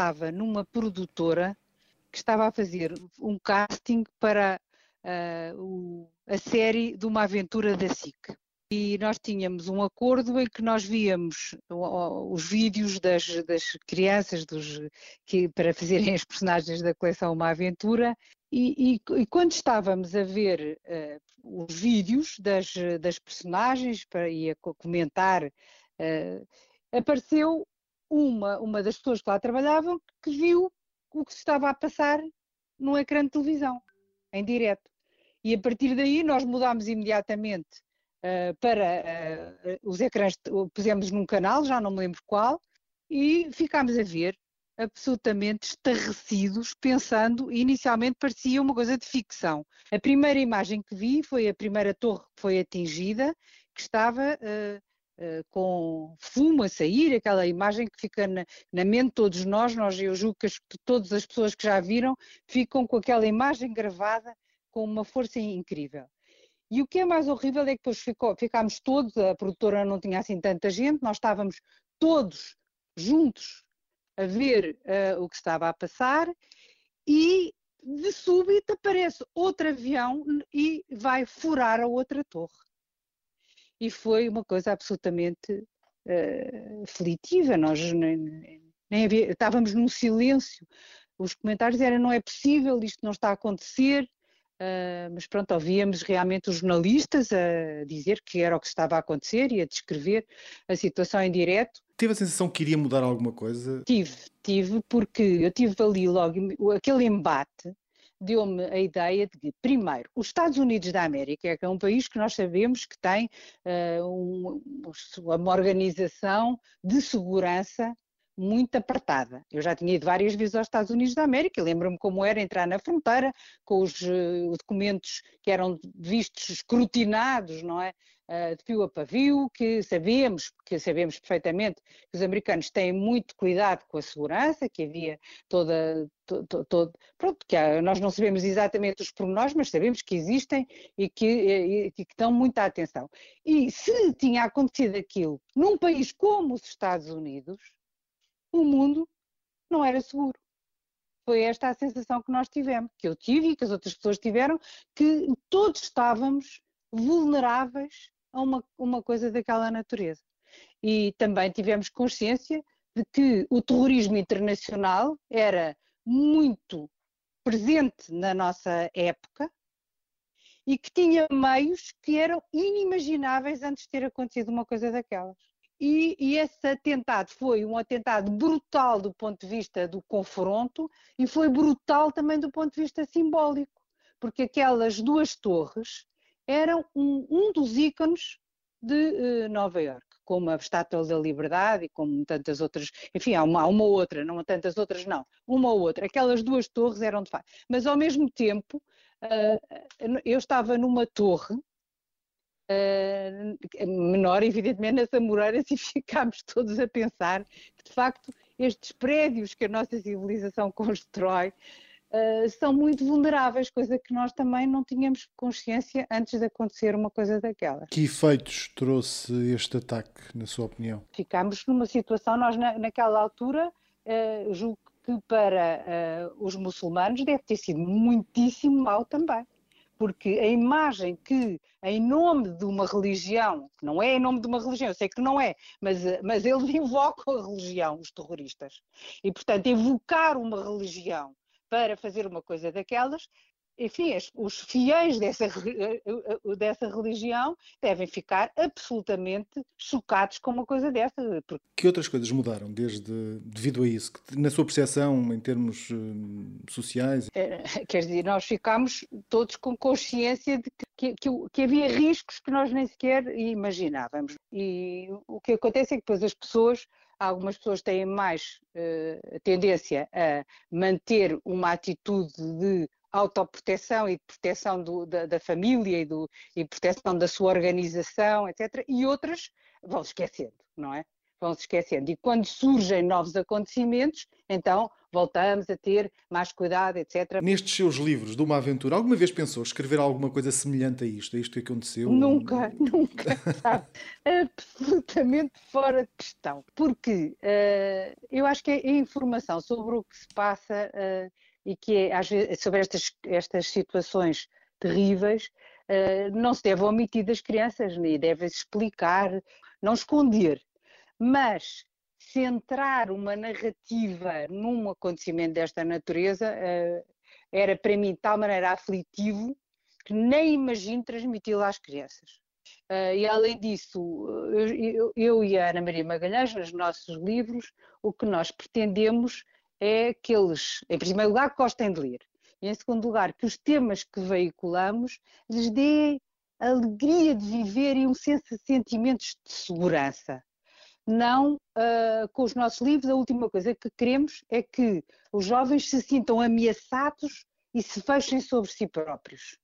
estava numa produtora que estava a fazer um casting para uh, o, a série de uma aventura da SIC. E nós tínhamos um acordo em que nós víamos os vídeos das, das crianças dos, que, para fazerem as personagens da coleção Uma Aventura e, e, e, quando estávamos a ver uh, os vídeos das, das personagens para, e a comentar, uh, apareceu uma, uma das pessoas que lá trabalhavam que viu o que se estava a passar no ecrã de televisão, em direto. E a partir daí nós mudámos imediatamente uh, para os ecrãs, pusemos num canal, já não me lembro qual, e ficámos a ver absolutamente estarrecidos, pensando, inicialmente parecia uma coisa de ficção. A primeira imagem que vi foi a primeira torre que foi atingida, que estava uh, uh, com fumo a sair, aquela imagem que fica na, na, mente de todos nós, nós eu julgo que as, todas as pessoas que já viram ficam com aquela imagem gravada com uma força incrível. E o que é mais horrível é que depois ficou, ficámos todos, a produtora não tinha assim tanta gente, nós estávamos todos juntos a ver uh, o que estava a passar e de súbito aparece outro avião e vai furar a outra torre. E foi uma coisa absolutamente uh, aflitiva. Nós nem, nem havia, estávamos num silêncio. Os comentários eram: não é possível, isto não está a acontecer. Uh, mas pronto, ouvíamos realmente os jornalistas a dizer que era o que estava a acontecer e a descrever a situação em direto. Teve a sensação que iria mudar alguma coisa? Tive, tive, porque eu tive ali logo aquele embate deu-me a ideia de que, primeiro, os Estados Unidos da América, que é um país que nós sabemos que tem uh, um, uma organização de segurança muito apertada. Eu já tinha ido várias vezes aos Estados Unidos da América, lembro-me como era entrar na fronteira com os uh, documentos que eram vistos escrutinados, não é? Uh, de fio a pavio, que sabemos, que sabemos perfeitamente que os americanos têm muito cuidado com a segurança, que havia toda, todo, todo pronto, que há, nós não sabemos exatamente os pormenores, mas sabemos que existem e que, e, e que dão muita atenção. E se tinha acontecido aquilo num país como os Estados Unidos, o mundo não era seguro. Foi esta a sensação que nós tivemos, que eu tive e que as outras pessoas tiveram, que todos estávamos vulneráveis a uma, uma coisa daquela natureza. E também tivemos consciência de que o terrorismo internacional era muito presente na nossa época e que tinha meios que eram inimagináveis antes de ter acontecido uma coisa daquelas. E, e, esse atentado foi um atentado brutal do ponto de vista do confronto e foi brutal também do ponto de vista simbólico, porque aquelas duas torres eram um, um dos ícones de uh, Nova Iorque, como a Estátua da Liberdade e como tantas outras, enfim, há uma, há uma outra, não há tantas outras, não, uma ou outra. Aquelas duas torres eram de facto. Mas ao mesmo tempo, uh, eu estava numa torre uh, menor, evidentemente, nas Amoreiras e ficámos todos a pensar que, de facto, estes prédios que a nossa civilização constrói Uh, são muito vulneráveis, coisa que nós também não tínhamos consciência antes de acontecer uma coisa daquela. Que efeitos trouxe este ataque, na sua opinião? Ficámos numa situação, nós na, naquela altura, uh, julgo que para uh, os muçulmanos deve ter sido muitíssimo mal também porque a imagem que, em nome de uma religião, que não é em nome de uma religião, eu sei que não é, mas, mas eles invocam a religião, os terroristas. E, portanto, evocar uma religião para fazer uma coisa daquelas enfim, os fiéis dessa, eh, eh, dessa religião devem ficar absolutamente chocados com uma coisa dessa. Porque... Que outras coisas mudaram desde, devido a isso? Na sua percepção, em termos sociais? Quer dizer, nós ficámos todos com consciência de que, que, que, havia riscos que nós nem sequer imaginávamos. E o que acontece é que depois as pessoas algumas pessoas têm mais uh, tendência a manter uma atitude de autoproteção e de proteção do, da, da, família e, do, e proteção da sua organização, etc. E outras vão esquecendo, não é? vão se esquecendo. E quando surgem novos acontecimentos, então voltamos a ter mais cuidado, etc. Nestes seus livros de uma aventura, alguma vez pensou escrever alguma coisa semelhante a isto, a isto que aconteceu? Nunca, nunca, sabe? Absolutamente fora de questão. Porque uh, eu acho que a informação sobre o que se passa uh, e que é, sobre estas, estas situações terríveis, uh, não se deve omitir das crianças, nem deve explicar, não esconder. Mas centrar uma narrativa num acontecimento desta natureza uh, era para mim de tal maneira aflitivo que nem imagino transmiti-lo às crianças. Uh, e além disso, eu, eu, e a Ana Maria Magalhães, nos nossos livros, o que nós pretendemos é que eles, em primeiro lugar, gostem de ler. E em segundo lugar, que os temas que veiculamos lhes dê alegria de viver e um senso de sentimentos de segurança não uh, com os nossos livros. A última coisa que queremos é que os jovens se sintam ameaçados e se fechem sobre si próprios.